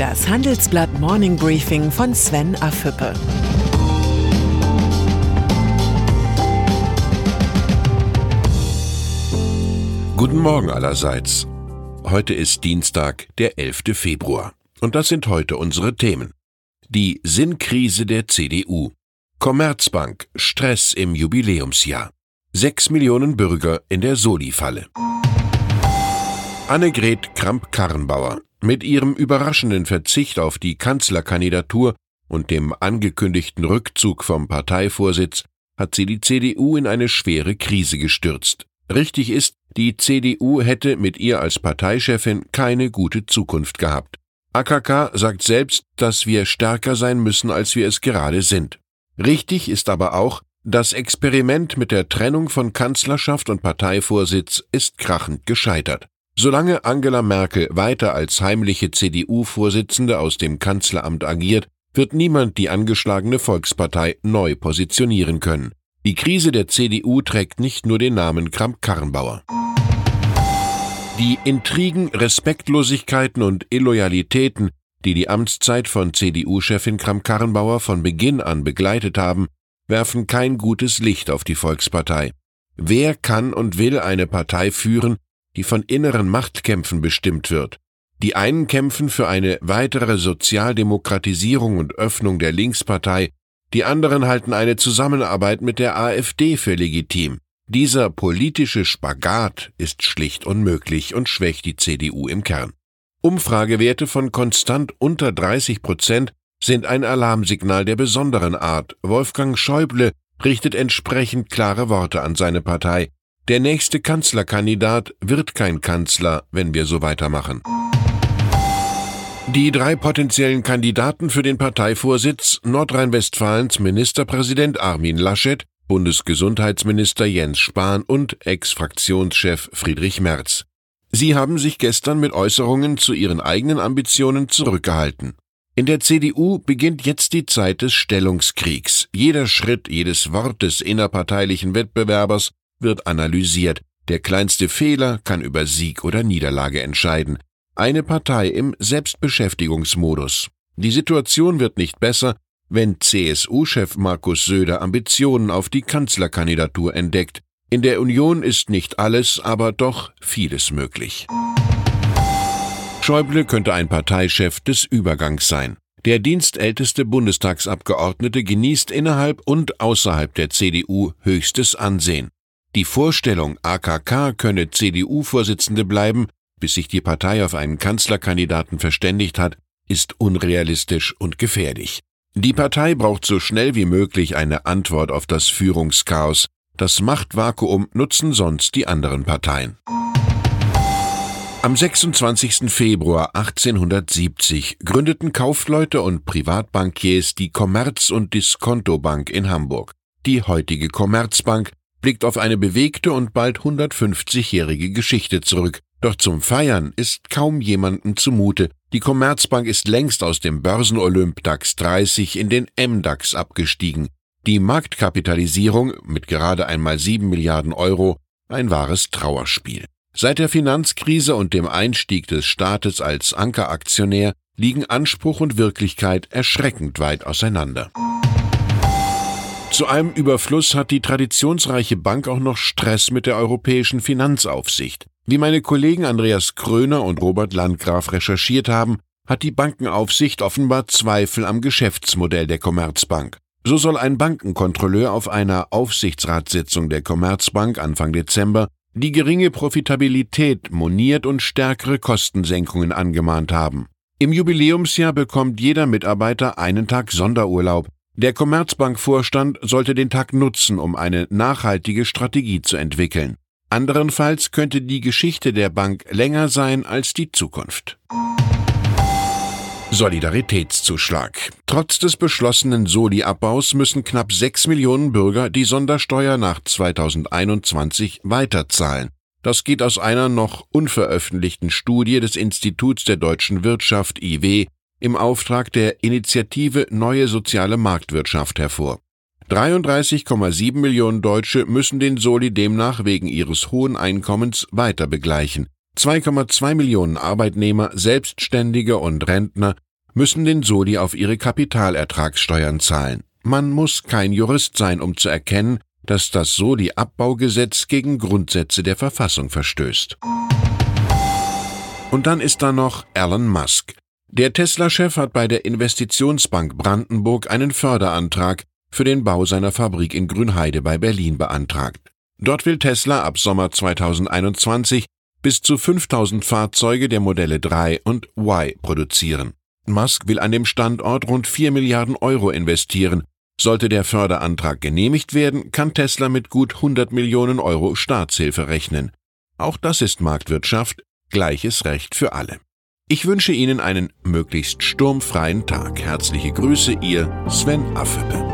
Das Handelsblatt Morning Briefing von Sven Afüppe. Guten Morgen allerseits. Heute ist Dienstag, der 11. Februar. Und das sind heute unsere Themen. Die Sinnkrise der CDU. Commerzbank, Stress im Jubiläumsjahr. Sechs Millionen Bürger in der Soli-Falle. Annegret Kramp-Karrenbauer. Mit ihrem überraschenden Verzicht auf die Kanzlerkandidatur und dem angekündigten Rückzug vom Parteivorsitz hat sie die CDU in eine schwere Krise gestürzt. Richtig ist, die CDU hätte mit ihr als Parteichefin keine gute Zukunft gehabt. AKK sagt selbst, dass wir stärker sein müssen, als wir es gerade sind. Richtig ist aber auch, das Experiment mit der Trennung von Kanzlerschaft und Parteivorsitz ist krachend gescheitert. Solange Angela Merkel weiter als heimliche CDU-Vorsitzende aus dem Kanzleramt agiert, wird niemand die angeschlagene Volkspartei neu positionieren können. Die Krise der CDU trägt nicht nur den Namen Kramp-Karrenbauer. Die Intrigen, Respektlosigkeiten und Illoyalitäten, die die Amtszeit von CDU-Chefin Kramp-Karrenbauer von Beginn an begleitet haben, werfen kein gutes Licht auf die Volkspartei. Wer kann und will eine Partei führen, die von inneren Machtkämpfen bestimmt wird. Die einen kämpfen für eine weitere Sozialdemokratisierung und Öffnung der Linkspartei, die anderen halten eine Zusammenarbeit mit der AfD für legitim. Dieser politische Spagat ist schlicht unmöglich und schwächt die CDU im Kern. Umfragewerte von konstant unter 30 Prozent sind ein Alarmsignal der besonderen Art. Wolfgang Schäuble richtet entsprechend klare Worte an seine Partei. Der nächste Kanzlerkandidat wird kein Kanzler, wenn wir so weitermachen. Die drei potenziellen Kandidaten für den Parteivorsitz Nordrhein-Westfalens Ministerpräsident Armin Laschet, Bundesgesundheitsminister Jens Spahn und Ex-Fraktionschef Friedrich Merz. Sie haben sich gestern mit Äußerungen zu ihren eigenen Ambitionen zurückgehalten. In der CDU beginnt jetzt die Zeit des Stellungskriegs. Jeder Schritt, jedes Wort des innerparteilichen Wettbewerbers wird analysiert. Der kleinste Fehler kann über Sieg oder Niederlage entscheiden. Eine Partei im Selbstbeschäftigungsmodus. Die Situation wird nicht besser, wenn CSU-Chef Markus Söder Ambitionen auf die Kanzlerkandidatur entdeckt. In der Union ist nicht alles, aber doch vieles möglich. Schäuble könnte ein Parteichef des Übergangs sein. Der dienstälteste Bundestagsabgeordnete genießt innerhalb und außerhalb der CDU höchstes Ansehen. Die Vorstellung, AKK könne CDU-Vorsitzende bleiben, bis sich die Partei auf einen Kanzlerkandidaten verständigt hat, ist unrealistisch und gefährlich. Die Partei braucht so schnell wie möglich eine Antwort auf das Führungschaos. Das Machtvakuum nutzen sonst die anderen Parteien. Am 26. Februar 1870 gründeten Kaufleute und Privatbankiers die Kommerz- und Diskontobank in Hamburg. Die heutige Commerzbank blickt auf eine bewegte und bald 150-jährige Geschichte zurück. Doch zum Feiern ist kaum jemandem zumute. Die Commerzbank ist längst aus dem Börsenolymp DAX 30 in den MDAX abgestiegen. Die Marktkapitalisierung mit gerade einmal 7 Milliarden Euro ein wahres Trauerspiel. Seit der Finanzkrise und dem Einstieg des Staates als Ankeraktionär liegen Anspruch und Wirklichkeit erschreckend weit auseinander. Zu einem Überfluss hat die traditionsreiche Bank auch noch Stress mit der Europäischen Finanzaufsicht. Wie meine Kollegen Andreas Kröner und Robert Landgraf recherchiert haben, hat die Bankenaufsicht offenbar Zweifel am Geschäftsmodell der Commerzbank. So soll ein Bankenkontrolleur auf einer Aufsichtsratssitzung der Commerzbank Anfang Dezember die geringe Profitabilität moniert und stärkere Kostensenkungen angemahnt haben. Im Jubiläumsjahr bekommt jeder Mitarbeiter einen Tag Sonderurlaub, der Commerzbank-Vorstand sollte den Tag nutzen, um eine nachhaltige Strategie zu entwickeln. Anderenfalls könnte die Geschichte der Bank länger sein als die Zukunft. Solidaritätszuschlag. Trotz des beschlossenen Soli-Abbaus müssen knapp sechs Millionen Bürger die Sondersteuer nach 2021 weiterzahlen. Das geht aus einer noch unveröffentlichten Studie des Instituts der deutschen Wirtschaft IW im Auftrag der Initiative Neue Soziale Marktwirtschaft hervor. 33,7 Millionen Deutsche müssen den Soli demnach wegen ihres hohen Einkommens weiter begleichen. 2,2 Millionen Arbeitnehmer, Selbstständige und Rentner müssen den Soli auf ihre Kapitalertragssteuern zahlen. Man muss kein Jurist sein, um zu erkennen, dass das Soli-Abbaugesetz gegen Grundsätze der Verfassung verstößt. Und dann ist da noch Elon Musk. Der Tesla-Chef hat bei der Investitionsbank Brandenburg einen Förderantrag für den Bau seiner Fabrik in Grünheide bei Berlin beantragt. Dort will Tesla ab Sommer 2021 bis zu 5000 Fahrzeuge der Modelle 3 und Y produzieren. Musk will an dem Standort rund 4 Milliarden Euro investieren. Sollte der Förderantrag genehmigt werden, kann Tesla mit gut 100 Millionen Euro Staatshilfe rechnen. Auch das ist Marktwirtschaft, gleiches Recht für alle. Ich wünsche Ihnen einen möglichst sturmfreien Tag. Herzliche Grüße, Ihr Sven Affebe.